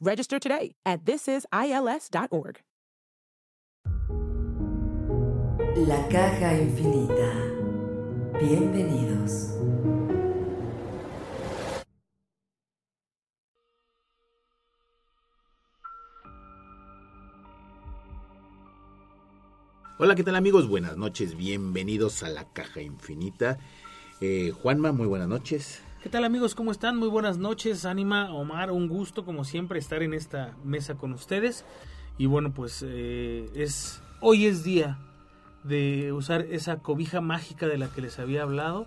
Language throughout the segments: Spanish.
Register today at thisisils.org. La caja infinita. Bienvenidos. Hola, ¿qué tal amigos? Buenas noches, bienvenidos a la caja infinita. Eh, Juanma, muy buenas noches. ¿Qué tal amigos? ¿Cómo están? Muy buenas noches. Anima, Omar, un gusto como siempre estar en esta mesa con ustedes. Y bueno, pues eh, es hoy es día de usar esa cobija mágica de la que les había hablado.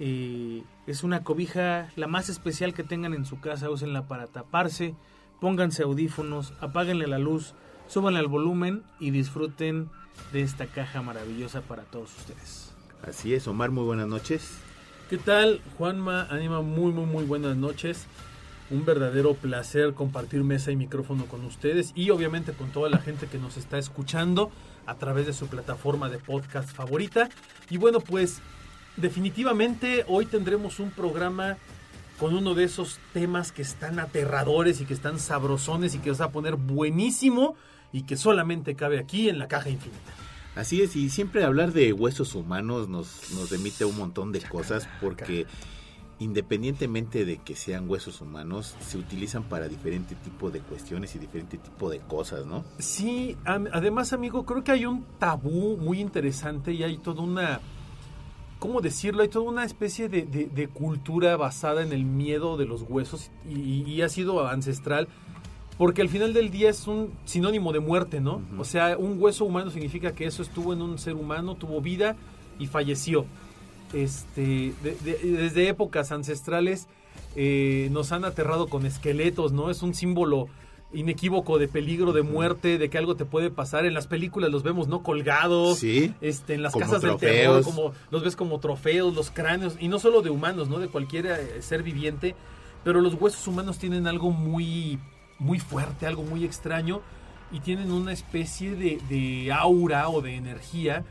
Eh, es una cobija la más especial que tengan en su casa, úsenla para taparse, pónganse audífonos, apáguenle la luz, súbanle al volumen y disfruten de esta caja maravillosa para todos ustedes. Así es, Omar, muy buenas noches. ¿Qué tal? Juanma, Anima, muy, muy, muy buenas noches. Un verdadero placer compartir mesa y micrófono con ustedes y obviamente con toda la gente que nos está escuchando a través de su plataforma de podcast favorita. Y bueno, pues definitivamente hoy tendremos un programa con uno de esos temas que están aterradores y que están sabrosones y que os va a poner buenísimo y que solamente cabe aquí en la caja infinita. Así es, y siempre hablar de huesos humanos nos, nos remite a un montón de cosas porque independientemente de que sean huesos humanos, se utilizan para diferente tipo de cuestiones y diferente tipo de cosas, ¿no? Sí, además amigo, creo que hay un tabú muy interesante y hay toda una, ¿cómo decirlo? Hay toda una especie de, de, cultura basada en el miedo de los huesos y, y, ha sido ancestral. Porque al final del día es un sinónimo de muerte, ¿no? O sea, un hueso humano significa que eso estuvo en un ser humano, tuvo vida y falleció este, desde épocas ancestrales eh, nos han aterrado con esqueletos, ¿no? Es un símbolo inequívoco de peligro, de muerte, de que algo te puede pasar. En las películas los vemos, ¿no? Colgados. Sí. Este, en las casas del terror, como, los ves como trofeos, los cráneos, y no solo de humanos, ¿no? De cualquier eh, ser viviente. Pero los huesos humanos tienen algo muy, muy fuerte, algo muy extraño, y tienen una especie de, de aura o de energía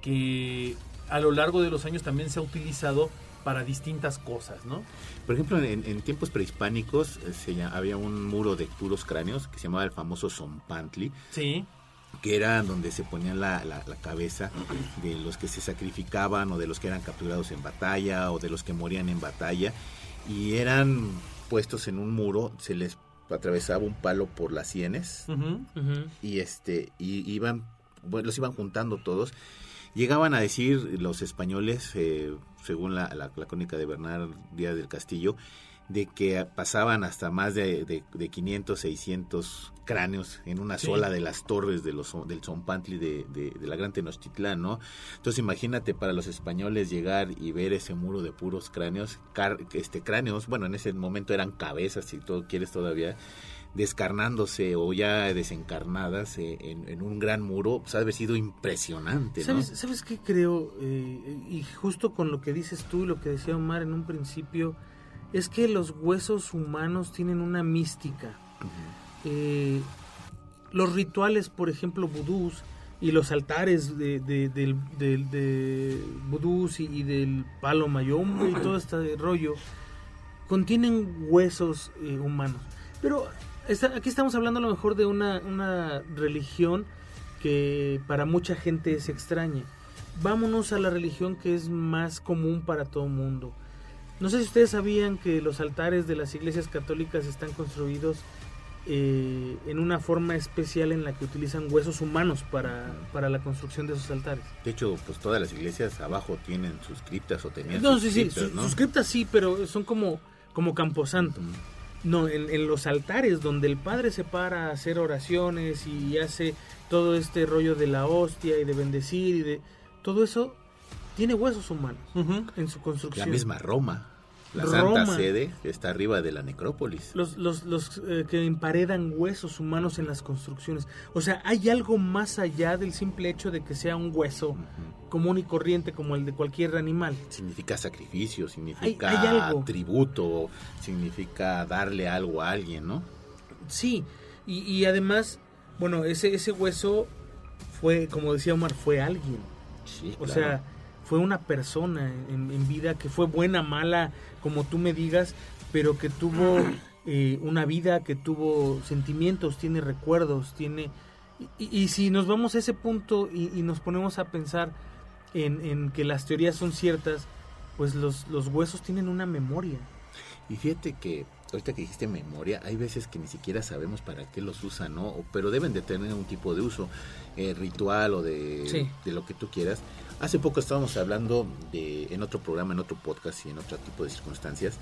que a lo largo de los años también se ha utilizado para distintas cosas, ¿no? Por ejemplo, en, tiempos prehispánicos eh, se, había un muro de puros cráneos que se llamaba el famoso Zompantli. Sí. Que era donde se ponían la, la, cabeza de los que se sacrificaban o de los que eran capturados en batalla o de los que morían en batalla. Y eran puestos en un muro, se les atravesaba un palo por las sienes y este y iban bueno, los iban juntando todos. Llegaban a decir los españoles, eh, según la, la, crónica de Bernard Díaz del Castillo, de que pasaban hasta más de, de, 500, 600 cráneos en una sola de las torres de los, del Zompantli de, de, la Gran Tenochtitlán, ¿no? Entonces imagínate para los españoles llegar y ver ese muro de puros cráneos, este cráneos, bueno, en ese momento eran cabezas, si tú quieres todavía, descarnándose o ya desencarnadas eh, en, un gran muro, pues ha haber sido impresionante. ¿Sabes, ¿Sabes qué creo? Eh, y justo con lo que dices tú y lo que decía Omar en un principio, es que los huesos humanos tienen una mística. Eh, los rituales, por ejemplo, vudús y los altares de, de, de, vudús y, del palo mayombe y todo este rollo, contienen huesos humanos. Pero aquí estamos hablando a lo mejor de una, religión que para mucha gente es extraña. Vámonos a la religión que es más común para todo el mundo. No sé si ustedes sabían que los altares de las iglesias católicas están construidos eh, en una forma especial en la que utilizan huesos humanos para, para la construcción de esos altares. De hecho, pues todas las iglesias abajo tienen sus criptas o tenían No, sus sí, sí, criptas, ¿no? sus criptas sí, pero son como, como camposanto. No, en, en los altares donde el padre se para a hacer oraciones y hace todo este rollo de la hostia y de bendecir y de todo eso tiene huesos humanos en su La construcción. misma Roma, la Roma. Santa Sede, está arriba de la necrópolis. Los, los, los eh, que emparedan huesos humanos en las construcciones. O sea, hay algo más allá del simple hecho de que sea un hueso común y corriente como el de cualquier animal. Significa sacrificio, significa hay algo. tributo, significa darle algo a alguien, ¿no? Sí, y, y además, bueno, ese, ese hueso fue, como decía Omar, fue alguien. Sí, O claro. sea, fue una persona en, en vida que fue buena, mala, como tú me digas, pero que tuvo eh, una vida, que tuvo sentimientos, tiene recuerdos, tiene... Y, y si nos vamos a ese punto y, y nos ponemos a pensar en, en que las teorías son ciertas, pues los, los huesos tienen una memoria. Y fíjate que ahorita que dijiste memoria, hay veces que ni siquiera sabemos para qué los usan, ¿no? Pero deben de tener un tipo de uso eh, ritual o de, Sí. de lo que tú quieras. Hace poco estábamos hablando de, en otro programa, en otro podcast y en otro tipo de circunstancias,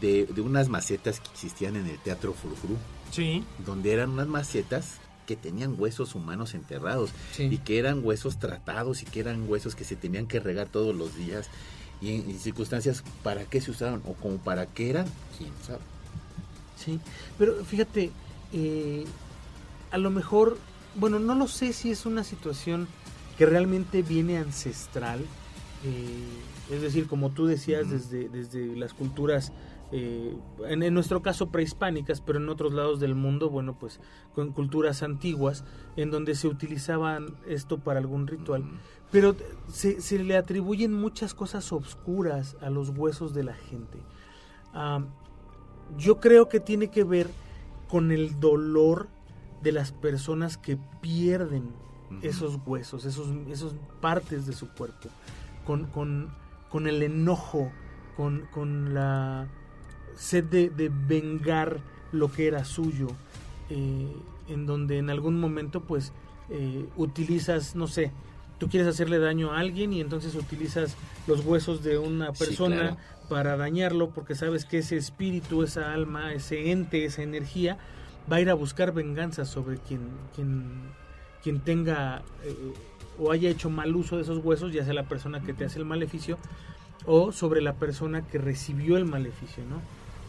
de, de unas macetas que existían en el Teatro Frufru, Sí. donde eran unas macetas que tenían huesos humanos enterrados Sí. y que eran huesos tratados y que eran huesos que se tenían que regar todos los días y en, en circunstancias para qué se usaban o como para qué eran, quién sabe. Sí, pero fíjate, eh, a lo mejor, bueno, no lo sé si es una situación que realmente viene ancestral, eh, es decir, como tú decías, desde, desde las culturas, eh, en, en nuestro caso prehispánicas, pero en otros lados del mundo, bueno, pues con culturas antiguas, en donde se utilizaban esto para algún ritual. Pero se, se le atribuyen muchas cosas obscuras a los huesos de la gente. Yo creo que tiene que ver con el dolor de las personas que pierden Esos huesos, esos, esos partes de su cuerpo, con, con, con el enojo, con, con la sed de, de vengar lo que era suyo, eh, en donde en algún momento pues eh, utilizas, no sé, tú quieres hacerle daño a alguien y entonces utilizas los huesos de una Sí, persona claro. para dañarlo porque sabes que ese espíritu, esa alma, ese ente, esa energía va a ir a buscar venganza sobre quien, quien, quien tenga eh, o haya hecho mal uso de esos huesos, ya sea la persona que te hace el maleficio o sobre la persona que recibió el maleficio, ¿no?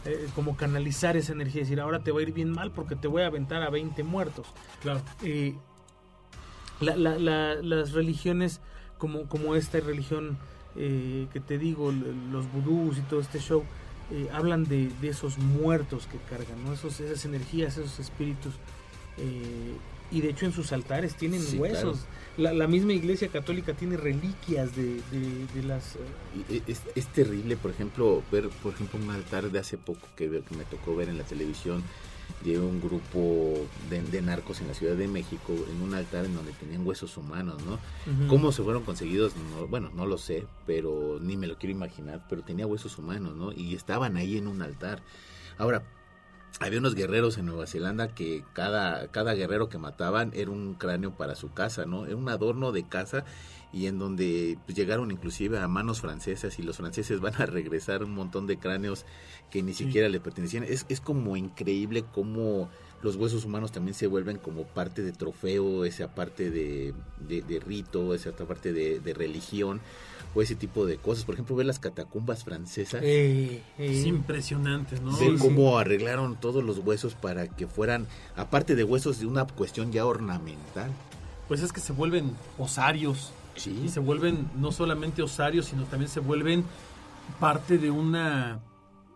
Eh, como canalizar esa energía decir, ahora te va a ir bien mal porque te voy a aventar a 20 muertos. Claro. Eh, la- la- la- las religiones como, como esta religión eh, que te digo, los vudús y todo este show, eh, hablan de, de esos muertos que cargan, ¿no? esos, esas energías, esos espíritus. Y de hecho en sus altares tienen Sí, huesos. La, la misma iglesia católica tiene reliquias de, de- de las... eh, Es, es terrible, por ejemplo, ver, por ejemplo, un altar de hace poco que, que me tocó ver en la televisión de un grupo de, de narcos en la Ciudad de México, en un altar en donde tenían huesos humanos, ¿no? ujú. ¿Cómo se fueron conseguidos? No, bueno, no lo sé, pero ni me lo quiero imaginar, pero tenía huesos humanos, ¿no? Y estaban ahí en un altar. Ahora, había unos guerreros en Nueva Zelanda que cada, cada guerrero que mataban era un cráneo para su casa, ¿no? Era un adorno de casa y en donde pues, llegaron inclusive a manos francesas y los franceses van a regresar un montón de cráneos que ni siquiera le pertenecían. Es, es como increíble cómo los huesos humanos también se vuelven como parte de trofeo, esa parte de, de, de rito, esa parte de, de religión o ese tipo de cosas. Por ejemplo, ver las catacumbas francesas. Eh, eh, Es impresionante, ¿no? Ver Sí, cómo arreglaron todos los huesos para que fueran, aparte de huesos, de una cuestión ya ornamental. Pues es que se vuelven osarios. Sí. Y se vuelven no solamente osarios, sino también se vuelven parte de una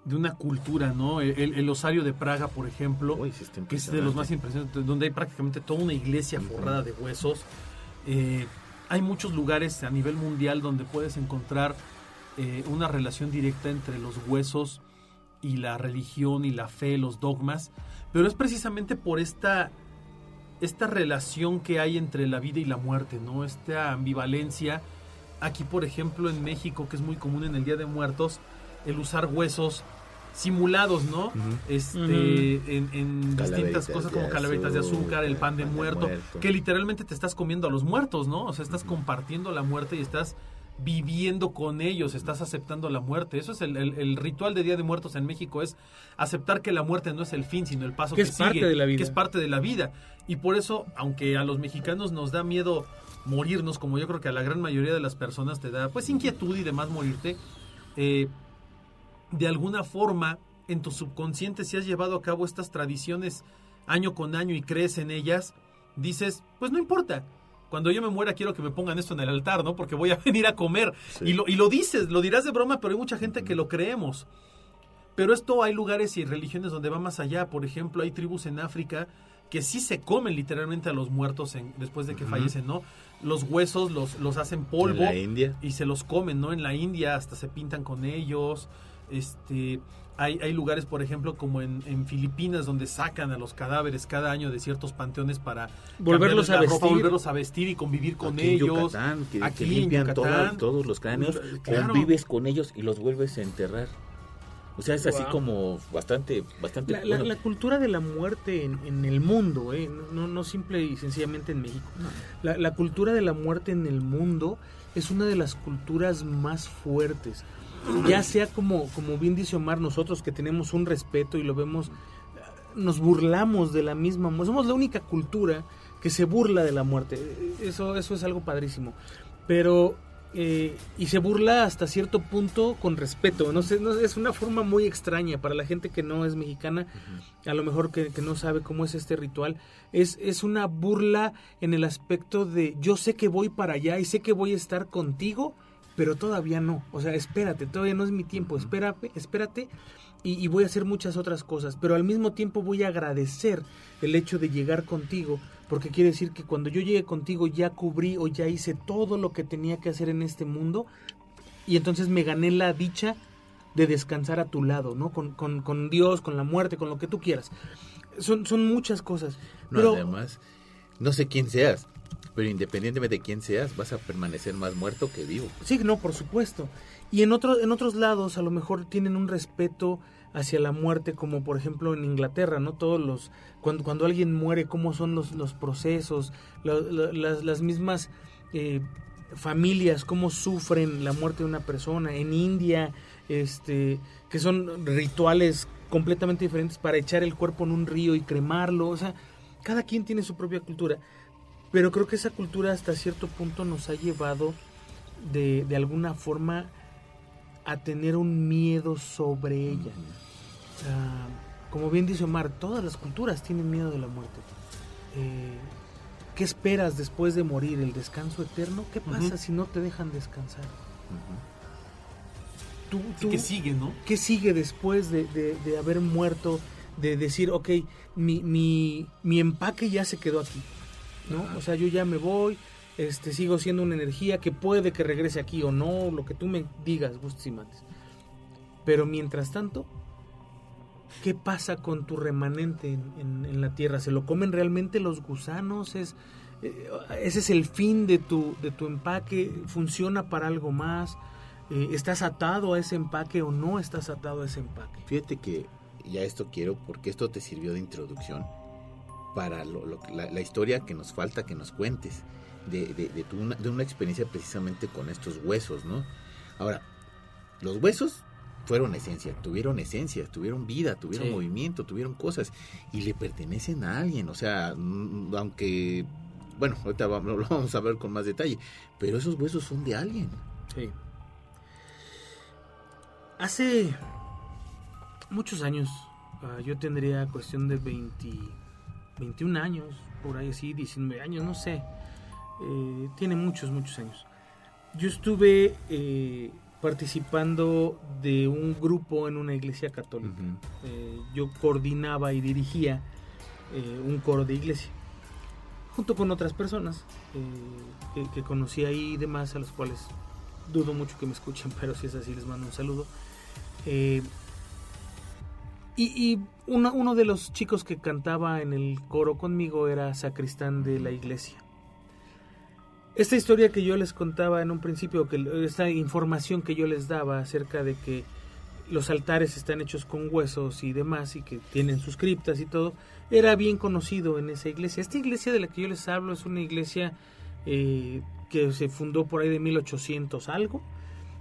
de una cultura, ¿no? El, el osario de Praga, por ejemplo, Uy, que es de los más impresionante. impresionantes, donde hay prácticamente toda una iglesia forrada de huesos. Eh, hay muchos lugares a nivel mundial donde puedes encontrar eh, una relación directa entre los huesos y la religión y la fe, los dogmas, pero es precisamente por esta esta relación que hay entre la vida y la muerte, ¿no? Esta ambivalencia. Aquí, por ejemplo, en México, que es muy común en el Día de Muertos, el usar huesos simulados, ¿no? Este, en, en distintas cosas como calaveritas de azúcar, el pan de pan de muerto, que literalmente te estás comiendo a los muertos, ¿no? O sea, estás compartiendo la muerte y estás viviendo con ellos, estás aceptando la muerte. Eso es el, el- el ritual de Día de Muertos en México, es aceptar que la muerte no es el fin, sino el paso Que que, es parte sigue, de la vida. que es parte de la vida. Y por eso, aunque a los mexicanos nos da miedo morirnos, como yo creo que a la gran mayoría de las personas te da, pues inquietud y demás morirte, eh, de alguna forma en tu subconsciente si has llevado a cabo estas tradiciones año con año y crees en ellas, dices, pues no importa. Cuando yo me muera quiero que me pongan esto en el altar, ¿no? Porque voy a venir a comer. Sí. Y, lo, y lo dices, lo dirás de broma, pero hay mucha gente que lo creemos. Pero esto hay lugares y religiones donde va más allá. Por ejemplo, hay tribus en África que sí se comen literalmente a los muertos en- después de que fallecen, ¿no? Los huesos los, los hacen polvo En la India. y se los comen, ¿no? En la India hasta se pintan con ellos. Este, hay, hay lugares, por ejemplo, como en, en Filipinas, donde sacan a los cadáveres cada año de ciertos panteones para Volverlos a ropa, vestir. volverlos a vestir y convivir con Aquí ellos. en Yucatán, que, Aquí que limpian Yucatán. todos- los cráneos, Claro. convives con ellos y los vuelves a enterrar. O sea, es así Wow. como bastante, bastante... La, la- bueno, la cultura de la muerte en, en el mundo, ¿eh? no, no simple y sencillamente en México. La, la cultura de la muerte en el mundo es una de las culturas más fuertes. Ya sea como, como bien dice Omar, nosotros que tenemos un respeto y lo vemos, nos burlamos de la misma muerte. Somos la única cultura que se burla de la muerte. Eso, eso es algo padrísimo. Pero, eh, y se burla hasta cierto punto con respeto. No sé, no es una forma muy extraña para la gente que no es mexicana, a lo mejor que, que no sabe cómo es este ritual. Es, es una burla en el aspecto de yo sé que voy para allá y sé que voy a estar contigo, pero todavía no. O sea, espérate, todavía no es mi tiempo, espérate, espérate. Y, y voy a hacer muchas otras cosas, pero al mismo tiempo voy a agradecer el hecho de llegar contigo, porque quiere decir que cuando yo llegue contigo ya cubrí o ya hice todo lo que tenía que hacer en este mundo, y entonces me gané la dicha de descansar a tu lado, ¿no? Con, con, con Dios, con la muerte, con lo que tú quieras. Son, son muchas cosas. no, pero además, no sé quién seas, pero independientemente de quién seas, vas a permanecer más muerto que vivo. Sí, no, por supuesto. Y en, otros en otros lados a lo mejor tienen un respeto hacia la muerte, como por ejemplo en Inglaterra, ¿no? Todos los... Cuando, cuando alguien muere, cómo son los, los procesos, las, las mismas eh, familias, cómo sufren la muerte de una persona. En India, este, que son rituales completamente diferentes para echar el cuerpo en un río y cremarlo. O sea, cada quien tiene su propia cultura. Pero creo que esa cultura hasta cierto punto nos ha llevado de, de alguna forma a tener un miedo sobre ella. Como bien dice Omar, todas las culturas tienen miedo de la muerte. Eh, ¿Qué esperas después de morir? ¿El descanso eterno? ¿Qué pasa si no te dejan descansar? Tú- que sigue, ¿no? ¿Qué sigue después de, de- de haber muerto? De decir, ok, mi, mi, mi empaque ya se quedó aquí. ¿No? O sea, yo ya me voy, este, sigo siendo una energía que puede que regrese aquí o no, lo que tú me digas, gustes y mates. Pero mientras tanto, ¿qué pasa con tu remanente en, en- en la tierra? ¿Se lo comen realmente los gusanos? ¿Es, eh, ¿Ese es el fin de tu, de tu empaque? ¿Funciona para algo más? Eh, ¿Estás atado a ese empaque o no estás atado a ese empaque? Fíjate que ya esto quiero porque esto te sirvió de introducción para lo- lo- la, la historia que nos falta que nos cuentes de, de- de tu- una, de una experiencia precisamente con estos huesos, ¿no? Ahora, los huesos fueron esencia, tuvieron esencia, tuvieron vida, tuvieron Sí. movimiento, tuvieron cosas y le pertenecen a alguien, o sea, mm, aunque, bueno, ahorita va- lo vamos a ver con más detalle, pero esos huesos son de alguien. Sí. Hace muchos años, ah, yo tendría cuestión de 20, 21 años, por ahí así, 19 años, no sé. Eh, tiene muchos, muchos años. Yo estuve eh, participando de un grupo en una iglesia católica. Eh, yo coordinaba y dirigía eh, un coro de iglesia junto con otras personas eh, que, que conocí ahí y demás a los cuales dudo mucho que me escuchen pero si es así les mando un saludo Eh, y, uno de los chicos que cantaba en el coro conmigo era sacristán de la iglesia esta historia que yo les contaba en un principio, que esta información que yo les daba acerca de que los altares están hechos con huesos y demás y que tienen sus criptas y todo, era bien conocido en esa iglesia. Esta iglesia de la que yo les hablo es una iglesia eh, que se fundó por ahí de 1800 algo.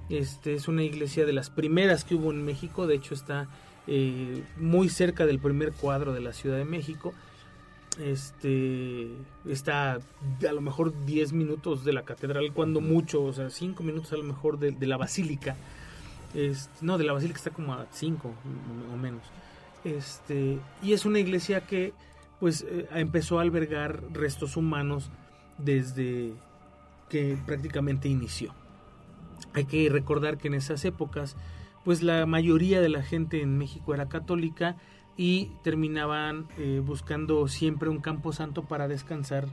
Este es una iglesia de las primeras que hubo en México, de hecho está eh, muy cerca del primer cuadro de la Ciudad de México. Este está a lo mejor 10 minutos de la catedral, cuando mucho, o sea, 5 minutos a lo mejor de, de la basílica. Este, no, de la basílica está como a 5 o menos. Este, y es una iglesia que pues eh, empezó a albergar restos humanos desde que prácticamente inició. Hay que recordar que en esas épocas pues la mayoría de la gente en México era católica y terminaban eh, buscando siempre un campo santo para descansar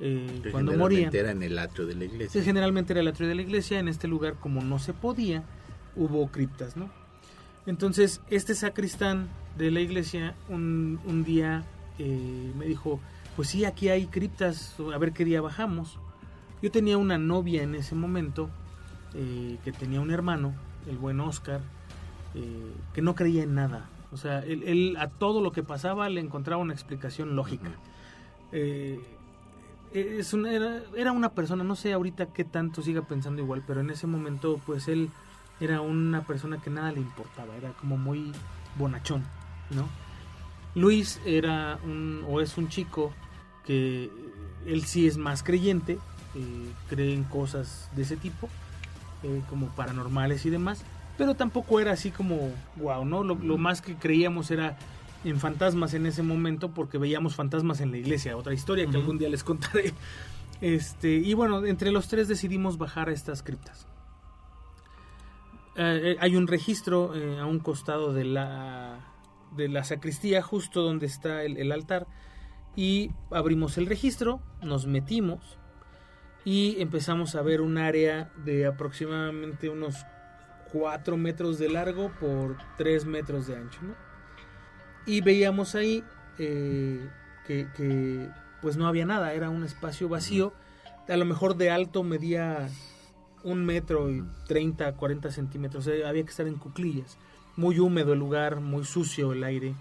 eh, cuando morían. era en el atrio de la iglesia. generalmente era el atrio de la iglesia. En este lugar, como no se podía, hubo criptas, ¿no? Entonces, este sacristán de la iglesia un, un día eh, me dijo, pues sí, aquí hay criptas, a ver qué día bajamos. Yo tenía una novia en ese momento, que tenía un hermano, el buen Oscar, que no creía en nada, o sea, él, a todo lo que pasaba le encontraba una explicación lógica. Eh, es era, una persona, no sé ahorita qué tanto siga pensando igual, pero en ese momento pues él era una persona que nada le importaba, era como muy bonachón, ¿no? Luis era un, o es un chico que él sí es más creyente, eh, cree en cosas de ese tipo, eh, como paranormales y demás, pero tampoco era así como, wow, ¿no? Lo, más que creíamos era en fantasmas en ese momento porque veíamos fantasmas en la iglesia, otra historia que algún día les contaré. Este, y bueno, entre los tres decidimos bajar a estas criptas. Eh, eh, hay un registro eh, a un costado de la, de la sacristía, justo donde está el, el altar, y abrimos el registro, nos metimos y empezamos a ver un área de aproximadamente unos 4 metros de largo por 3 metros de ancho. Y veíamos ahí eh, que, pues no había nada, era un espacio vacío, a lo mejor de alto medía un metro y 30, 40 centímetros, había que estar en cuclillas, muy húmedo el lugar, muy sucio el aire.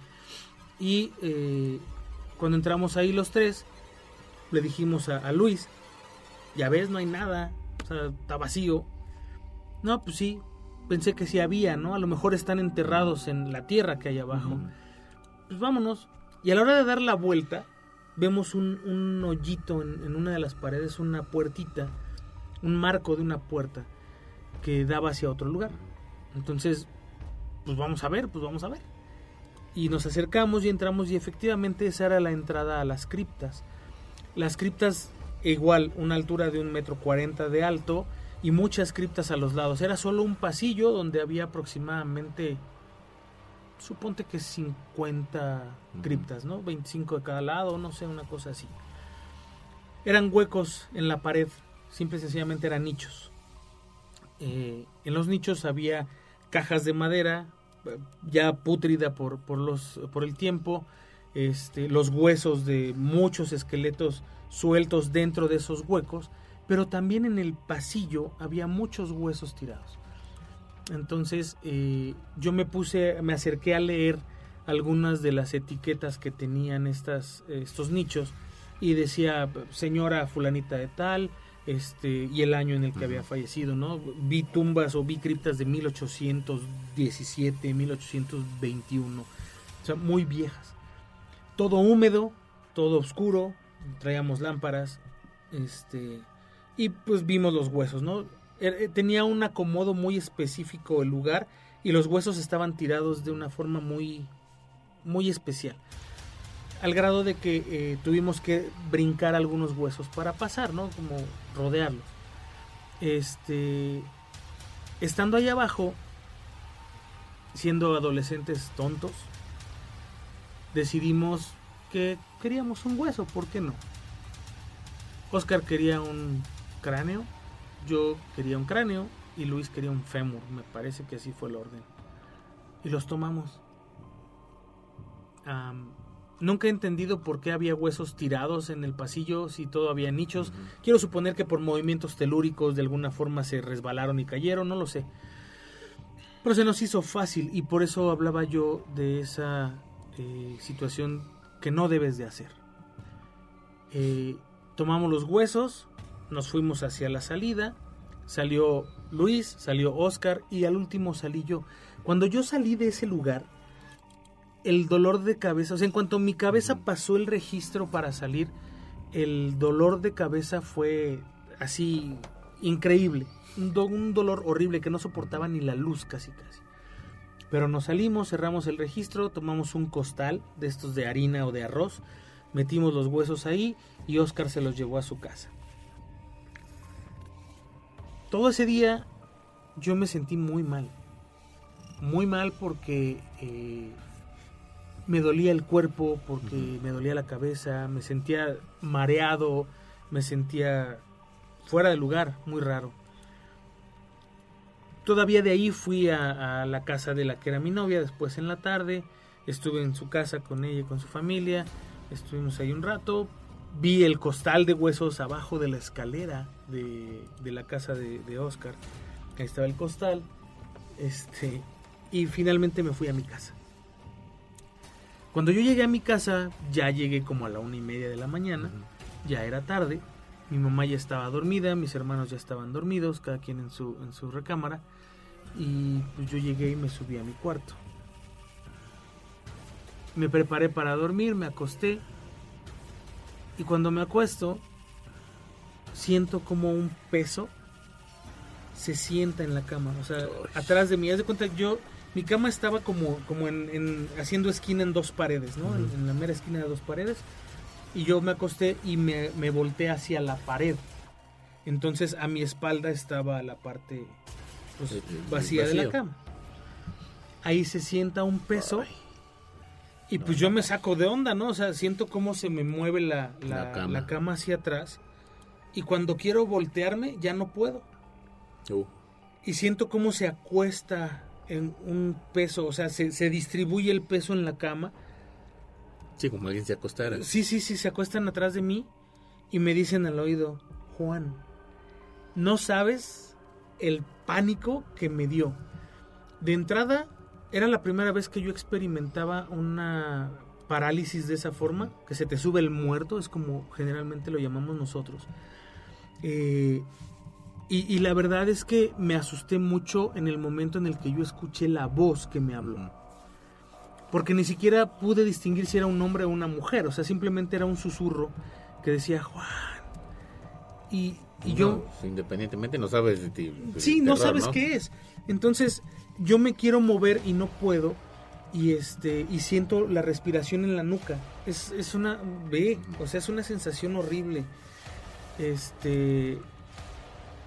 Y eh, cuando entramos ahí los tres, le dijimos a Luis, ya ves, no hay nada, o sea, está vacío. No, pues sí, pensé que sí había, ¿no? A lo mejor están enterrados en la tierra que hay abajo. Pues vámonos. Y a la hora de dar la vuelta, vemos un, hoyito en, una de las paredes, una puertita, un marco de una puerta que daba hacia otro lugar. Entonces, pues vamos a ver, pues vamos a ver. Y nos acercamos y entramos y efectivamente esa era la entrada a las criptas. Las criptas, igual, una altura de un metro cuarenta de alto, y muchas criptas a los lados. Era solo un pasillo donde había aproximadamente, suponte que 50 criptas, ¿no? 25 de cada lado, no sé, una cosa así. Eran huecos en la pared, simple y sencillamente eran nichos. Eh, en los nichos había cajas de madera, ya pútrida por, por, los, por el tiempo, este, los huesos de muchos esqueletos sueltos dentro de esos huecos pero también en el pasillo había muchos huesos tirados. Entonces eh, yo me puse, me acerqué a leer algunas de las etiquetas que tenían estas, estos nichos y decía señora fulanita de tal, este, y el año en el que había fallecido, ¿no? Vi tumbas o vi criptas de 1817, 1821, o sea, muy viejas. Todo húmedo, todo oscuro, traíamos lámparas, este, y pues vimos los huesos, ¿no? Er, eh, tenía un acomodo muy específico el lugar y los huesos estaban tirados de una forma muy, muy especial. Al grado de que eh, tuvimos que brincar algunos huesos para pasar, ¿no? Como rodearlos. Este, estando ahí abajo, siendo adolescentes tontos, decidimos que queríamos un hueso, ¿por qué no? Oscar quería un cráneo, yo quería un cráneo y Luis quería un fémur, me parece que así fue el orden. Y los tomamos. nunca he entendido por qué había huesos tirados en el pasillo si todo había nichos. Quiero suponer que por movimientos telúricos de alguna forma se resbalaron y cayeron, no lo sé. Pero se nos hizo fácil y por eso hablaba yo de esa eh, situación que no debes de hacer. Eh, tomamos los huesos, nos fuimos hacia la salida, salió Luis, salió Oscar y al último salí yo. Cuando yo salí de ese lugar, el dolor de cabeza, o sea, en cuanto mi cabeza pasó el registro para salir, el dolor de cabeza fue así increíble. Un, do- un dolor horrible que no soportaba ni la luz casi casi. Pero nos salimos, cerramos el registro, tomamos un costal de estos de harina o de arroz, metimos los huesos ahí y Oscar se los llevó a su casa. Todo ese día yo me sentí muy mal. Muy mal porque eh, me dolía el cuerpo, porque me dolía la cabeza, me sentía mareado, me sentía fuera de lugar, muy raro. Todavía de ahí fui a, a la casa de la que era mi novia, después en la tarde, estuve en su casa con ella y con su familia, estuvimos ahí un rato, vi el costal de huesos abajo de la escalera de, de la casa de, de Oscar, ahí estaba el costal, este, y finalmente me fui a mi casa. Cuando yo llegué a mi casa, ya llegué como a la una y media de la mañana, ya era tarde, mi mamá ya estaba dormida, mis hermanos ya estaban dormidos, cada quien en su, en su recámara, y pues yo llegué y me subí a mi cuarto. Me preparé para dormir, me acosté, y cuando me acuesto, siento como un peso se sienta en la cama, o sea, atrás de mí, haz de cuenta, yo, mi cama estaba como, como en, en- haciendo esquina en dos paredes, ¿no? En- en la mera esquina de dos paredes y yo me acosté y me, me volteé hacia la pared. Entonces a mi espalda estaba la parte pues, El- el vacía de la cama. Ahí se sienta un peso Ay. y pues yo me saco de onda, ¿no? O sea, siento cómo se me mueve la, la- La cama. la cama hacia atrás y cuando quiero voltearme ya no puedo. Uh, Y siento cómo se acuesta en un peso, o sea, se, se distribuye el peso en la cama sí, como alguien se acostara. Sí, sí, sí, se acuestan atrás de mí y me dicen al oído, Juan, no sabes el pánico que me dio. De entrada, era la primera vez que yo experimentaba una parálisis de esa forma, que se te sube el muerto, es como generalmente lo llamamos nosotros. Eh, y, y la verdad es que me asusté mucho en el momento en el que yo escuché la voz que me habló porque ni siquiera pude distinguir si era un hombre o una mujer, o sea, simplemente era un susurro que decía Juan. Y, y yo, No, independientemente no sabes de ti. sí, no sabes qué es. Entonces, yo me quiero mover y no puedo y este y siento la respiración en la nuca. Es, es una ve, o sea, es una sensación horrible. Este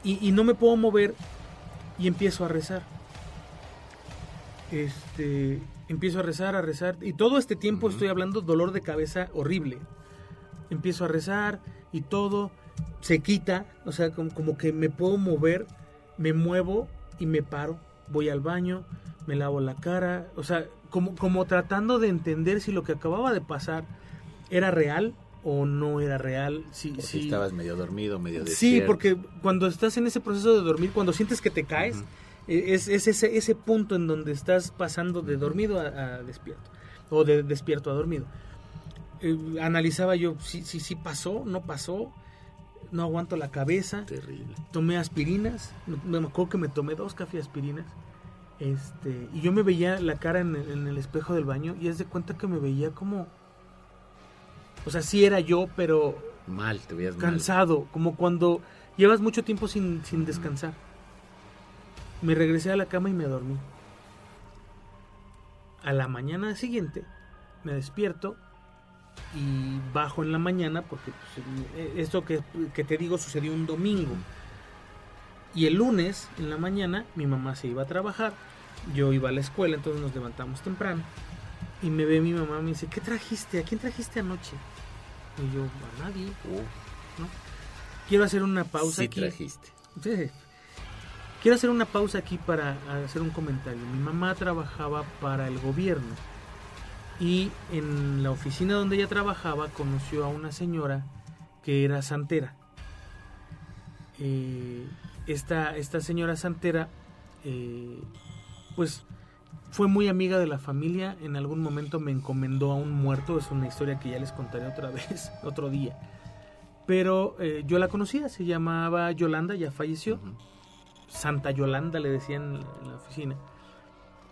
y, y no me puedo mover y empiezo a rezar. Este, empiezo a rezar, a rezar y todo este tiempo estoy hablando dolor de cabeza horrible. Empiezo a rezar y todo se quita, o sea, como, como que me puedo mover, me muevo y me paro, voy al baño, me lavo la cara, o sea, como, como tratando de entender si lo que acababa de pasar era real o no era real. Si, si- estabas medio dormido, medio Sí, despierto. porque cuando estás en ese proceso de dormir, cuando sientes que te caes, es, es ese, ese punto en donde estás pasando de dormido a, a despierto, o de despierto a dormido. Eh, analizaba yo si, si, si pasó, no pasó, no aguanto la cabeza, Terrible. tomé aspirinas, me me acuerdo que me tomé dos café aspirinas, este, y yo me veía la cara en, el- en el espejo del baño y es de cuenta que me veía como, o sea, sí era yo, pero Mal, te veías mal. cansado, como cuando llevas mucho tiempo sin, sin descansar. Me regresé a la cama y me dormí. A la mañana siguiente me despierto y bajo en la mañana porque pues, eh, esto que, que te digo sucedió un domingo. Y el lunes en la mañana mi mamá se iba a trabajar, yo iba a la escuela, entonces nos levantamos temprano. Y me ve mi mamá y me dice, ¿qué trajiste? ¿A quién trajiste anoche? Y yo, a nadie. ¿no? Quiero hacer una pausa Sí aquí. trajiste. Sí. Quiero hacer una pausa aquí para hacer un comentario. Mi mamá trabajaba para el gobierno y en la oficina donde ella trabajaba conoció a una señora que era santera. Eh, esta, esta señora santera eh, pues fue muy amiga de la familia. En algún momento me encomendó a un muerto. Es una historia que ya les contaré otra vez, otro día. Pero eh, yo la conocía, se llamaba Yolanda, ya falleció. Santa Yolanda le decían en la, oficina.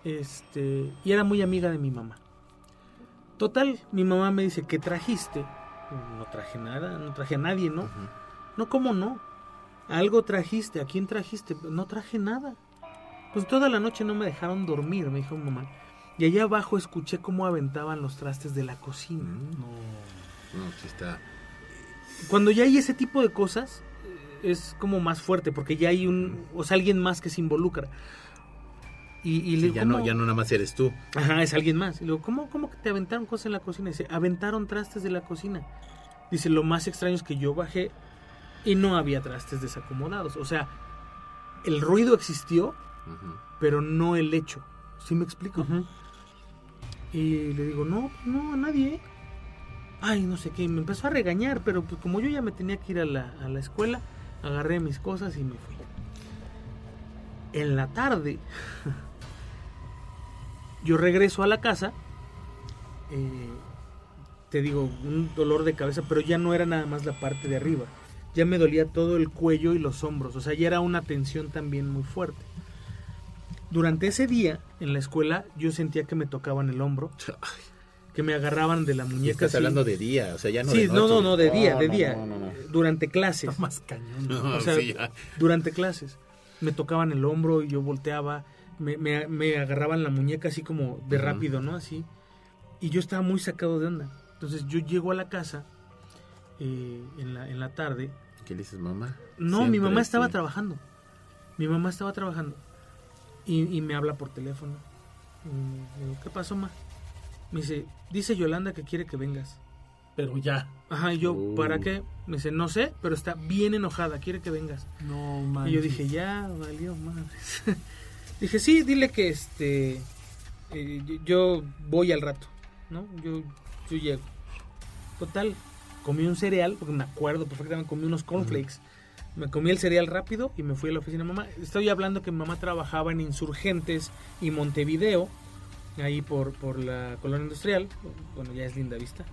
Este, y era muy amiga de mi mamá. Total, mi mamá me dice, ¿qué trajiste? No traje nada, no traje a nadie, ¿no? No, ¿cómo no? Algo trajiste, ¿a quién trajiste? No traje nada. Pues toda la noche no me dejaron dormir, me dijo mi mamá. Y allá abajo escuché cómo aventaban los trastes de la cocina. No, sí está. Cuando ya hay ese tipo de cosas, es como más fuerte, porque ya hay un, o sea, alguien más que se involucra. Y, y le Sí, digo, ya, no, ya no nada más eres tú. Ajá, es alguien más. Y luego, ¿cómo, ¿cómo que te aventaron cosas en la cocina? Dice, aventaron trastes de la cocina. Dice, lo más extraño es que yo bajé y no había trastes desacomodados. O sea, el ruido existió, pero no el hecho. ¿Sí me explico? Y le digo, no, no, a nadie. Ay, no sé qué. Y me empezó a regañar, pero pues como yo ya me tenía que ir a la, a la escuela, agarré mis cosas y me fui. En la tarde, yo regreso a la casa. eh, te digo, un dolor de cabeza, pero ya no era nada más la parte de arriba. Ya me dolía todo el cuello y los hombros. O sea, ya era una tensión también muy fuerte. Durante ese día, en la escuela, yo sentía que me tocaban el hombro, que me agarraban de la muñeca. estás así. hablando de día, o sea, ya no sí, de no, noche. no, no, de día, de no, día. no, no, no. Durante clases. Está más cañón. No, O sea, sí, ya. durante clases. Me tocaban el hombro y yo volteaba. Me, me- me agarraban la muñeca así como de rápido, ¿no? Así. Y yo estaba muy sacado de onda. Entonces yo llego a la casa eh, en, la, en la tarde. ¿Qué le dices, mamá? No, mi mamá estaba sí. trabajando. Mi mamá estaba trabajando. Y, y me habla por teléfono. Y digo, ¿qué pasó, ma? Me dice, dice Yolanda que quiere que vengas. Pero ya. Ajá, y yo, Uh. ¿para qué? Me dice, no sé, pero está bien enojada, quiere que vengas. No Y manches. yo dije, ya, valió madres. dije, sí, dile que este. eh, yo- yo voy al rato, ¿no? Yo, yo llego. Total, comí un cereal, porque me acuerdo perfectamente, comí unos cornflakes. Me comí el cereal rápido y me fui a la oficina de mamá. Estoy hablando que mi mamá trabajaba en Insurgentes y Montevideo, ahí por, por la colonia industrial. Bueno, ya es linda vista.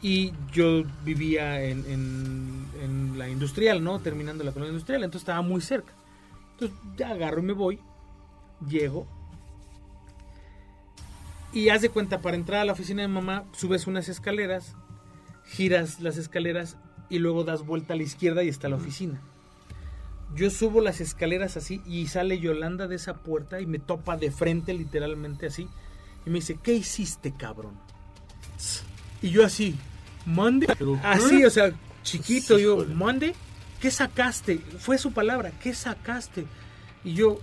Y yo vivía en, en- en la industrial, ¿no? Terminando la colonia industrial, entonces estaba muy cerca. Entonces ya agarro y me voy, llego. Y haz de cuenta, para entrar a la oficina de mamá, subes unas escaleras, giras las escaleras y luego das vuelta a la izquierda y está la oficina. Yo subo las escaleras así y sale Yolanda de esa puerta y me topa de frente literalmente así. Y me dice, ¿qué hiciste, cabrón? Y yo así, ¿mande? Así, o sea, chiquito, yo. ¿mande? ¿Qué sacaste? Fue su palabra, ¿qué sacaste? Y yo,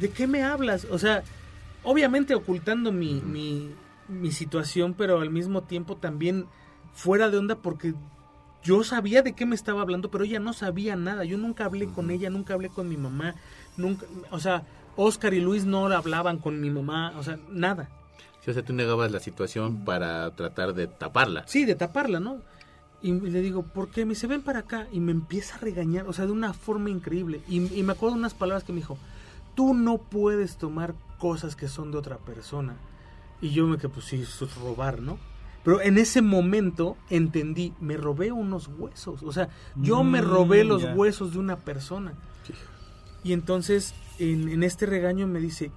¿de qué me hablas? O sea, obviamente ocultando mi, mi, mi situación, pero al mismo tiempo también fuera de onda porque yo sabía de qué me estaba hablando, pero ella no sabía nada. Yo nunca hablé con ella, nunca hablé con mi mamá, nunca, o sea, Oscar y Luis no hablaban con mi mamá, o sea, nada. Sí, o sea, tú negabas la situación para tratar de taparla. Sí, de taparla, ¿no? Y le digo, ¿por qué? Me dice, ven para acá. Y me empieza a regañar, o sea, de una forma increíble. Y, y me acuerdo de unas palabras que me dijo, tú no puedes tomar cosas que son de otra persona. Y yo me quedé, pues sí, eso es robar, ¿no? Pero en ese momento entendí, me robé unos huesos. O sea, yo me Mm, robé los huesos de una persona. Y entonces, en, en este regaño me dice,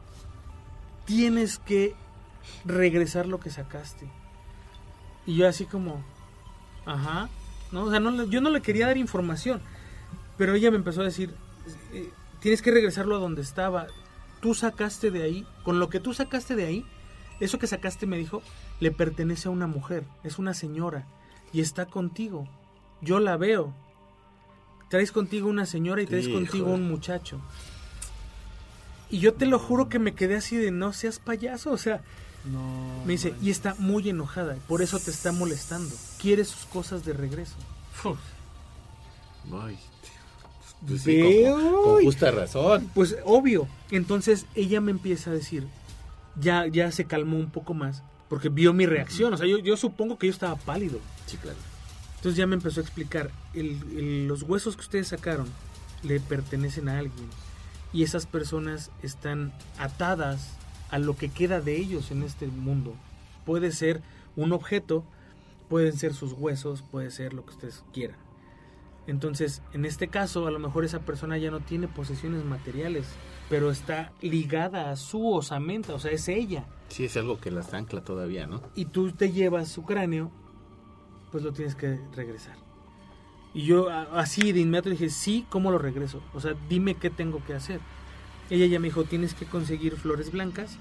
tienes que regresar lo que sacaste. Y yo así como, ajá, ¿no? O sea, no yo no le quería dar información, pero ella me empezó a decir, eh, tienes que regresarlo a donde estaba. Tú sacaste de ahí, con lo que tú sacaste de ahí, eso que sacaste me dijo, le pertenece a una mujer, es una señora, y está contigo. Yo la veo. Traes contigo una señora y traes Híjole. contigo un muchacho. Y yo te lo juro que me quedé así de no seas payaso, o sea, No. me dice, manches. y está muy enojada, por eso te está molestando. Quiere sus cosas de regreso. Uf. Ay, pues sí, con justa razón. Pues obvio. Entonces ella me empieza a decir, ya, ya se calmó un poco más, porque vio mi reacción. O sea, yo, yo supongo que yo estaba pálido. Sí, claro. Entonces ya me empezó a explicar, el- el- los huesos que ustedes sacaron le pertenecen a alguien. y esas personas están atadas a lo que queda de ellos en este mundo. Puede ser un objeto, pueden ser sus huesos, puede ser lo que ustedes quieran. Entonces, en este caso, a lo mejor esa persona ya no tiene posesiones materiales, pero está ligada a su osamenta, o sea, es ella. Sí, es algo que las ancla todavía, ¿no? Y tú te llevas su cráneo, pues lo tienes que regresar. Y yo así de inmediato dije, sí, ¿cómo lo regreso? O sea, dime qué tengo que hacer. Ella ya me dijo, tienes que conseguir flores blancas,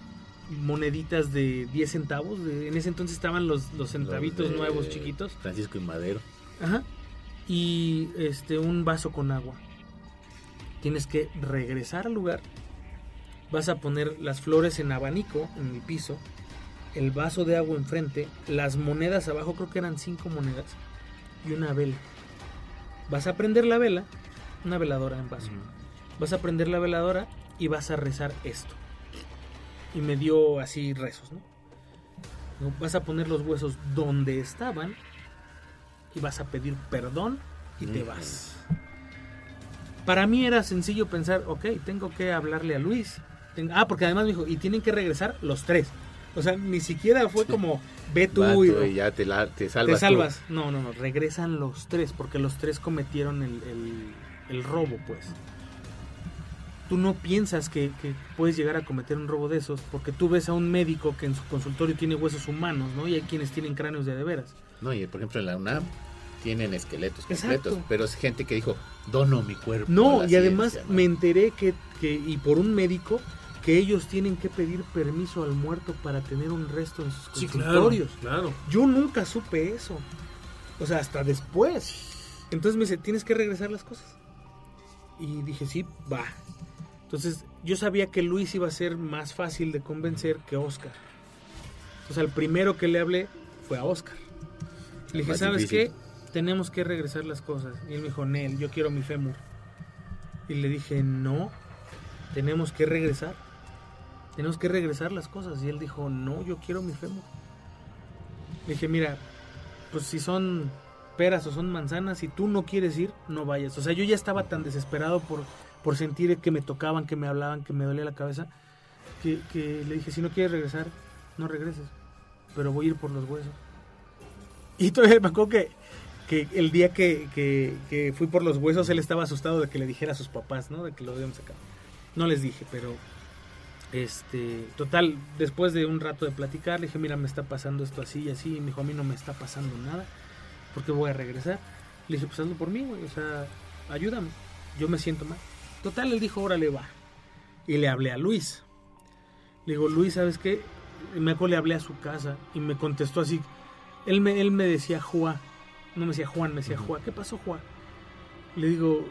moneditas de 10 centavos. de- en ese entonces estaban los, los centavitos Los nuevos chiquitos. Francisco y Madero. Ajá. Y este, un vaso con agua. Tienes que regresar al lugar. Vas a poner las flores en abanico en el piso. El vaso de agua enfrente. Las monedas abajo, creo que eran cinco monedas. Y una vela. Vas a prender la vela. Una veladora en vaso. Vas a prender la veladora y vas a rezar esto. Y me dio así rezos, ¿no? Vas a poner los huesos donde estaban y vas a pedir perdón y te vas. Para mí era sencillo pensar, ok, tengo que hablarle a Luis. Ten- Ah, porque además me dijo, y tienen que regresar los tres. O sea, ni siquiera fue como, ve tú y, y ya te, la- te salvas. te tú. salvas. No, no, no, regresan los tres, porque los tres cometieron el, el- el robo, pues. Tú no piensas que, que puedes llegar a cometer un robo de esos, porque tú ves a un médico que en su consultorio tiene huesos humanos, ¿no? Y hay quienes tienen cráneos de de veras. No, y por ejemplo en la UNAM tienen esqueletos Exacto. completos, pero es gente que dijo, dono mi cuerpo. a No, la y además ciencia", ¿no? me enteré que, que, y por un médico, que ellos tienen que pedir permiso al muerto para tener un resto en sus Sí, claro, consultorios. claro. Yo nunca supe eso. O sea, hasta después. Entonces me dice, tienes que regresar las cosas. Y dije, sí, va. Entonces yo sabía que Luis iba a ser más fácil de convencer que Oscar. Entonces al primero que le hablé fue a Oscar. Le dije, ¿sabes difícil. qué? Tenemos que regresar las cosas. Y él me dijo, Nel, yo quiero mi fémur. Y le dije, no, tenemos que regresar. Tenemos que regresar las cosas. Y él dijo, no, yo quiero mi fémur. Le dije, mira, pues si son peras o son manzanas, si tú no quieres ir, no vayas. O sea, yo ya estaba tan desesperado por, por sentir que me tocaban, que me hablaban, que me dolía la cabeza, que, le dije, si no quieres regresar, no regreses. Pero voy a ir por los huesos. Y todavía me acuerdo que, que el día que, que- fui por los huesos, él estaba asustado de que le dijera a sus papás, ¿no? De que lo habíamos sacado. No les dije, pero este, total, después de un rato de platicar, le dije, mira, me está pasando esto así y así. Y me dijo, a mí no me está pasando nada, porque voy a regresar. Le dije, pues hazlo por mí, güey, o sea, ayúdame, yo me siento mal. Total, él dijo, órale, va. Y le hablé a Luis. Le digo, Luis, ¿sabes qué? Y me le hablé a su casa y me contestó así. Él me, él me decía Juan, no me decía Juan, me decía Juan, ¿qué pasó, Juan? Le digo,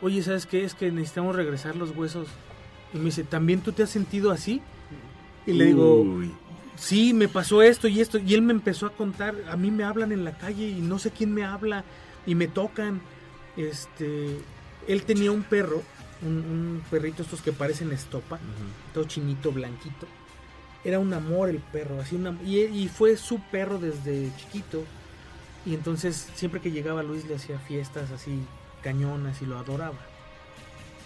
oye, ¿sabes qué? Es que necesitamos regresar los huesos. Y me dice, ¿también tú te has sentido así? Y le digo, Uy, sí, me pasó esto y esto. Y él me empezó a contar, a mí me hablan en la calle y no sé quién me habla y me tocan. Este, él tenía un perro, un, un perrito estos que parecen estopa, todo chinito, blanquito. Era un amor el perro, así una, y, y fue su perro desde chiquito. Y entonces siempre que llegaba Luis le hacía fiestas así cañonas y lo adoraba.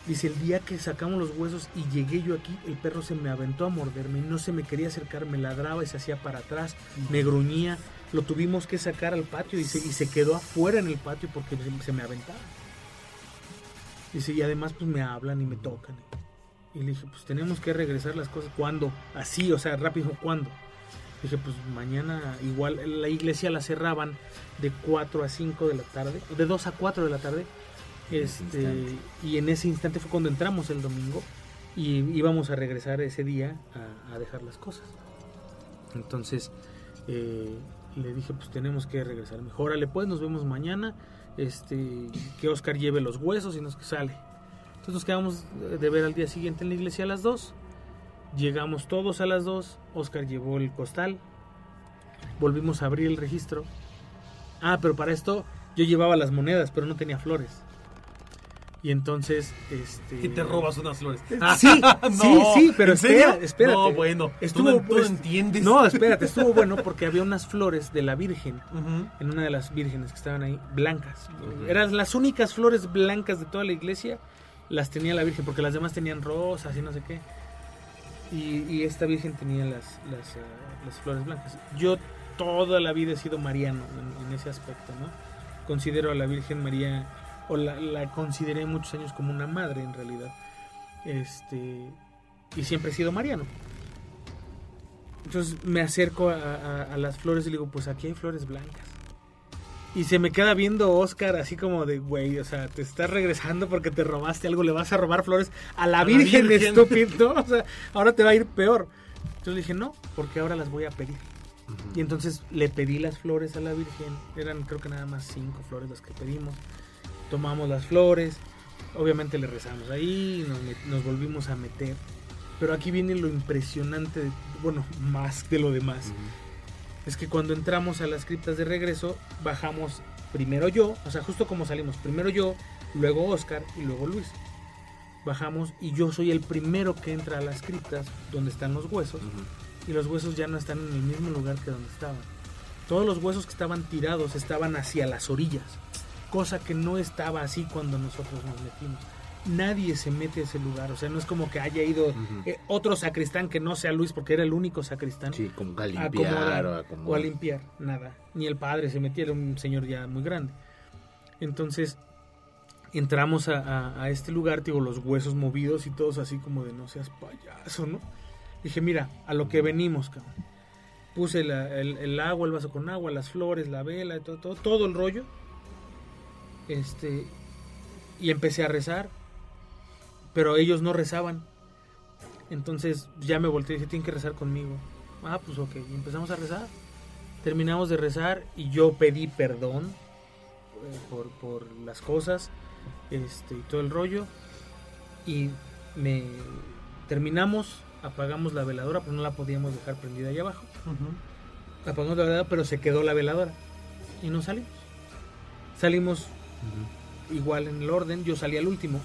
Dice, el día que sacamos los huesos y llegué yo aquí, el perro se me aventó a morderme no se me quería acercar, me ladraba y se hacía para atrás, me gruñía, lo tuvimos que sacar al patio y se, y se quedó afuera en el patio porque se, se me aventaba. Dice, y además pues me hablan y me tocan. Y le dije, pues tenemos que regresar las cosas. ¿Cuándo? Así, o sea, rápido, ¿cuándo? Dije, pues mañana igual la iglesia la cerraban de 4 a 5 de la tarde, de 2 a 4 de la tarde. Este, y en ese instante fue cuando entramos el domingo y íbamos a regresar ese día a, a dejar las cosas. Entonces eh, le dije, pues tenemos que regresar. Mejor, órale, pues nos vemos mañana. Este, que Oscar lleve los huesos y nos sale. Entonces nos quedamos de ver al día siguiente en la iglesia a las 2. Llegamos todos a las 2. Oscar llevó el costal. Volvimos a abrir el registro. Ah, pero para esto yo llevaba las monedas, pero no tenía flores. Y entonces, este... Y te robas unas flores. Sí, sí, sí, pero ¿en serio? espera, espérate. No, bueno. Estuvo, tú, pues, entiendes. No, espérate, estuvo bueno porque había unas flores de la Virgen en una de las vírgenes que estaban ahí, blancas. Eran las únicas flores blancas de toda la iglesia las tenía la Virgen, porque las demás tenían rosas y no sé qué. Y, y esta Virgen tenía las, las, ah, las flores blancas. Yo toda la vida he sido mariano en, ese aspecto, ¿no? Considero a la Virgen María, o la, consideré muchos años como una madre en realidad. Este, y siempre he sido mariano. Entonces me acerco a, a- a las flores y le digo, pues aquí hay flores blancas. Y se me queda viendo Oscar así como de, güey, o sea, te estás regresando porque te robaste algo, le vas a robar flores a la A la Virgen, Virgen. estúpido. O sea, ahora te va a ir peor. Entonces dije, no, porque ahora las voy a pedir. Y entonces le pedí las flores a la Virgen. Eran creo que nada más cinco flores las que pedimos. Tomamos las flores. Obviamente le rezamos ahí. Nos, volvimos a meter. Pero aquí viene lo impresionante. de- bueno, más de lo demás. Es que cuando entramos a las criptas de regreso, bajamos primero yo. O sea, justo como salimos. Primero yo, luego Oscar y luego Luis. Bajamos y yo soy el primero que entra a las criptas donde están los huesos y los huesos ya no están en el mismo lugar que donde estaban. Todos los huesos que estaban tirados estaban hacia las orillas, cosa que no estaba así cuando nosotros nos metimos. Nadie se mete a ese lugar, o sea, no es como que haya ido eh, otro sacristán que no sea Luis, porque era el único sacristán, Sí, como a a limpiar acomodar o a o a limpiar, nada. Ni el padre se metía, era un señor ya muy grande. Entonces, entramos a, a- a este lugar, digo, los huesos movidos y todos así como de no seas payaso, ¿no? Dije, mira, a lo que venimos, cabrón. Puse la- el, el agua, el vaso con agua, las flores, la vela, todo, todo, todo el rollo. Este, y empecé a rezar, pero ellos no rezaban. Entonces ya me volteé y dije, tienen que rezar conmigo. Ah, pues ok, y empezamos a rezar. Terminamos de rezar y yo pedí perdón eh, por, por las cosas este, y todo el rollo. Y me terminamos, apagamos la veladora, pero no la podíamos dejar prendida ahí abajo. Apagamos la veladora, pero se quedó la veladora. Y no salimos. Salimos igual en el orden, yo salí al último.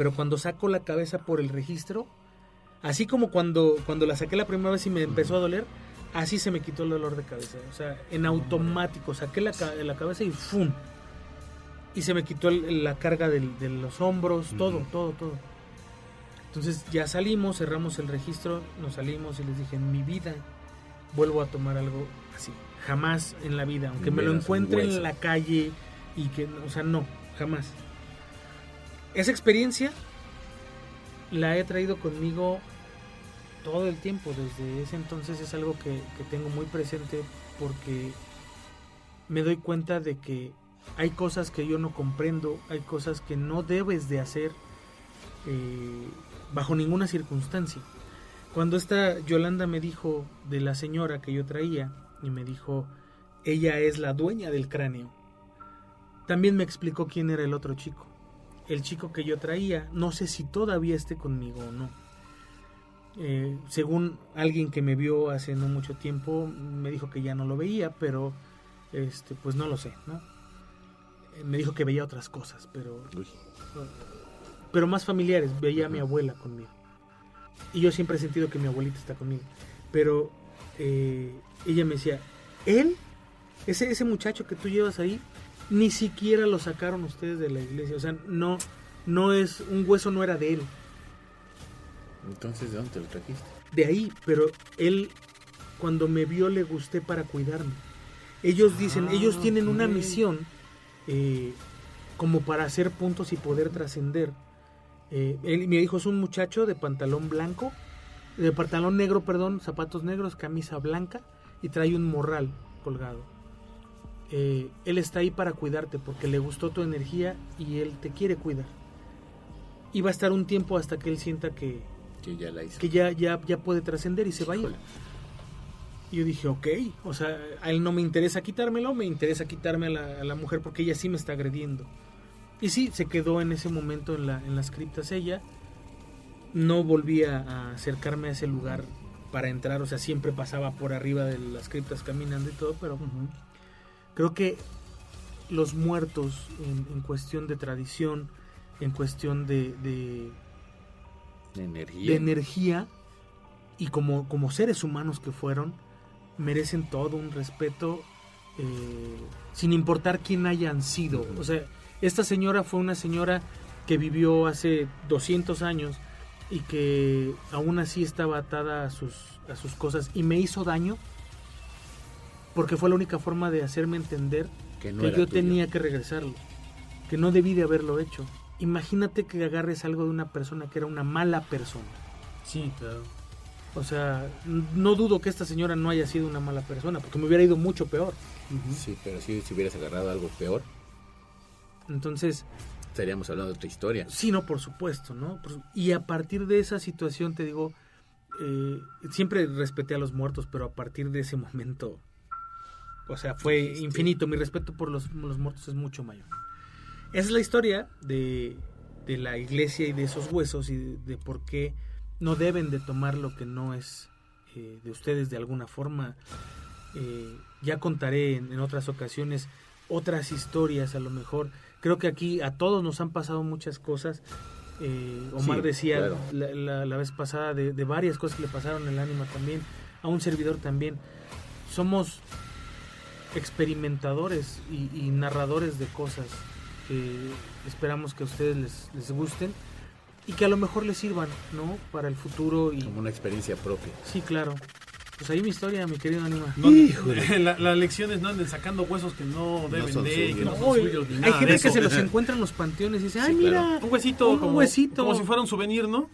Pero cuando saco la cabeza por el registro, así como cuando, cuando la saqué la primera vez y me empezó a doler, así se me quitó el dolor de cabeza. O sea, en automático, saqué la, la cabeza y ¡fum! Y se me quitó el- la carga del- de los hombros, todo, todo, todo. Entonces ya salimos, cerramos el registro, nos salimos y les dije, en mi vida vuelvo a tomar algo así. Jamás en la vida, aunque me lo Menos un encuentre en la calle y que, o sea, no, jamás. Esa experiencia la he traído conmigo todo el tiempo. Desde ese entonces es algo que, que tengo muy presente porque me doy cuenta de que hay cosas que yo no comprendo, hay cosas que no debes de hacer eh, bajo ninguna circunstancia. Cuando esta Yolanda me dijo de la señora que yo traía y me dijo, ella es la dueña del cráneo, también me explicó quién era el otro chico. El chico que yo traía, no sé si todavía esté conmigo o no. Eh, según alguien que me vio hace no mucho tiempo, me dijo que ya no lo veía, pero este, pues no lo sé, ¿no? Eh, Me dijo que veía otras cosas, pero Uy. pero más familiares. Veía a mi abuela conmigo. Y yo siempre he sentido que mi abuelita está conmigo. Pero eh, ella me decía, él, ese, ese muchacho que tú llevas ahí, ni siquiera lo sacaron ustedes de la iglesia. O sea, no, no es, un hueso no era de él, Entonces, ¿de dónde te lo trajiste? de ahí. Pero él, cuando me vio, le gusté para cuidarme. Ellos dicen, Ah, ellos tienen una misión eh, como para hacer puntos y poder trascender. Eh, él, mi hijo es un muchacho de pantalón blanco, de pantalón negro, perdón, zapatos negros, camisa blanca y trae un morral colgado. Eh, él está ahí para cuidarte porque le gustó tu energía y él te quiere cuidar. Y va a estar un tiempo hasta que él sienta que, Que ya la hizo. que ya, ya, ya puede trascender y se va a ir. Y yo dije, ok, o sea, a él no me interesa quitármelo, me interesa quitarme a la, a la mujer porque ella sí me está agrediendo. Y sí, se quedó en ese momento en, la, en las criptas ella. No volví a, a acercarme a ese lugar para entrar, o sea, siempre pasaba por arriba de las criptas caminando y todo, pero creo que los muertos en, en cuestión de tradición, en cuestión de, de, De energía. de energía y como, como seres humanos que fueron, merecen todo un respeto eh, sin importar quién hayan sido. O sea, esta señora fue una señora que vivió hace 200 años y que aún así estaba atada a sus, a sus cosas y me hizo daño porque fue la única forma de hacerme entender Que no yo tuyo. tenía que regresarlo, que no debí de haberlo hecho. Imagínate que agarres algo de una persona que era una mala persona. Sí, claro. O sea, no dudo que esta señora no haya sido una mala persona, porque me hubiera ido mucho peor. Sí, pero si, si hubieras agarrado algo peor, Entonces, estaríamos hablando de otra historia. sí, no, por supuesto, ¿no? Y a partir de esa situación, te digo, eh, siempre respeté a los muertos, pero a partir de ese momento, o sea, fue infinito. Mi respeto por los, los muertos es mucho mayor. Esa es la historia de, de la iglesia y de esos huesos y de, de por qué no deben de tomar lo que no es eh, de ustedes de alguna forma. Eh, ya contaré en, en otras ocasiones otras historias a lo mejor. Creo que aquí a todos nos han pasado muchas cosas. Eh, Omar Sí, decía claro. la, la- la vez pasada de, de varias cosas que le pasaron al ánima también, a un servidor también. Somos experimentadores y, y narradores de cosas que esperamos que a ustedes les, les gusten y que a lo mejor les sirvan, ¿no? Para el futuro y... Como una experiencia propia. Sí, claro. Pues ahí mi historia, mi querido Anima. No, la, la lección es no anden sacando huesos que no deben son de, que no son No, suyos, ni hay nada gente de que se los encuentra en los panteones y dice, ay, Sí, claro. mira, Un huesito, un como, huesito. como si fuera un souvenir, ¿no?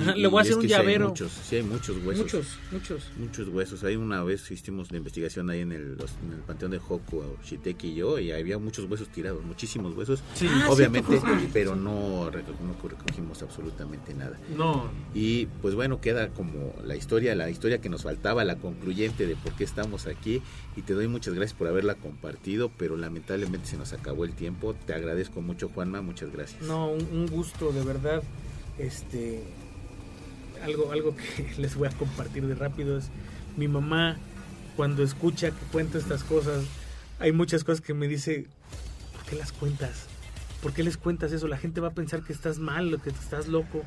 Ajá, le voy a hacer un que sí hay llavero. muchos, sí hay muchos huesos. muchos, muchos. Muchos huesos. Hay una vez hicimos la investigación ahí en el, los- en el panteón de Hoku, Shiteki y yo, y había muchos huesos tirados, muchísimos huesos. Sí. Ah, Obviamente, pero no, no recogimos absolutamente nada. No, Y pues bueno, queda como la historia, la historia que nos faltaba, la concluyente de por qué estamos aquí. Y te doy muchas gracias por haberla compartido, pero lamentablemente se nos acabó el tiempo. Te agradezco mucho, Juanma, muchas gracias. No, un, un gusto, de verdad. Este, algo, algo que les voy a compartir de rápido es mi mamá cuando escucha que cuento estas cosas, hay muchas cosas que me dice, ¿por qué las cuentas? ¿Por qué les cuentas eso? La gente va a pensar que estás mal, que estás loco.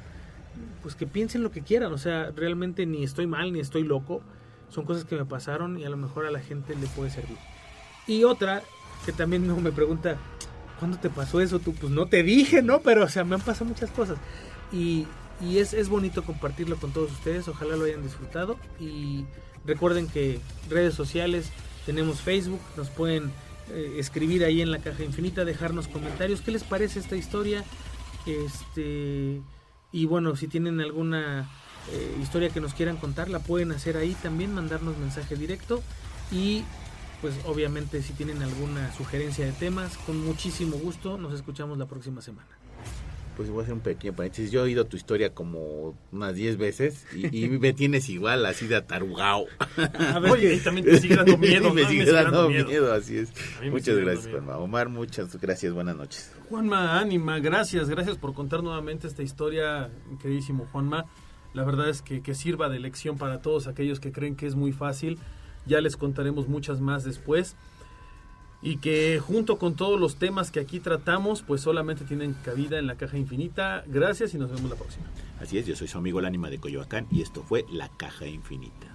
Pues que piensen lo que quieran, o sea, realmente ni estoy mal ni estoy loco. Son cosas que me pasaron y a lo mejor a la gente le puede servir. Y otra que también me- pregunta, ¿cuándo te pasó eso? Tú, pues no te dije, ¿no? Pero, o sea, me han pasado muchas cosas. Y, y es, es bonito compartirlo con todos ustedes. Ojalá lo hayan disfrutado. Y recuerden que redes sociales, tenemos Facebook, nos pueden eh, escribir ahí en la caja infinita, dejarnos comentarios. ¿Qué les parece esta historia? Este. Y bueno, si tienen alguna eh, historia que nos quieran contar, la pueden hacer ahí también, mandarnos mensaje directo. Y pues obviamente si tienen alguna sugerencia de temas, con muchísimo gusto nos escuchamos la próxima semana. Pues voy a hacer un pequeño paréntesis. Yo he oído tu historia como unas 10 veces y, y me tienes igual, así de atarugao. A ver, Oye, y también te sigue dando miedo, me ¿no? sigue Me dando miedo. así es. Muchas gracias. Juanma. Omar, muchas gracias. Buenas noches. Juanma, ánima, gracias, gracias por contar nuevamente esta historia, queridísimo Juanma. La verdad es que, que sirva de lección para todos aquellos que creen que es muy fácil. Ya les contaremos muchas más después. Y que junto con todos los temas que aquí tratamos, pues solamente tienen cabida en la caja infinita. Gracias y nos vemos la próxima. Así es, yo soy su amigo el ánima de Coyoacán y esto fue La Caja Infinita.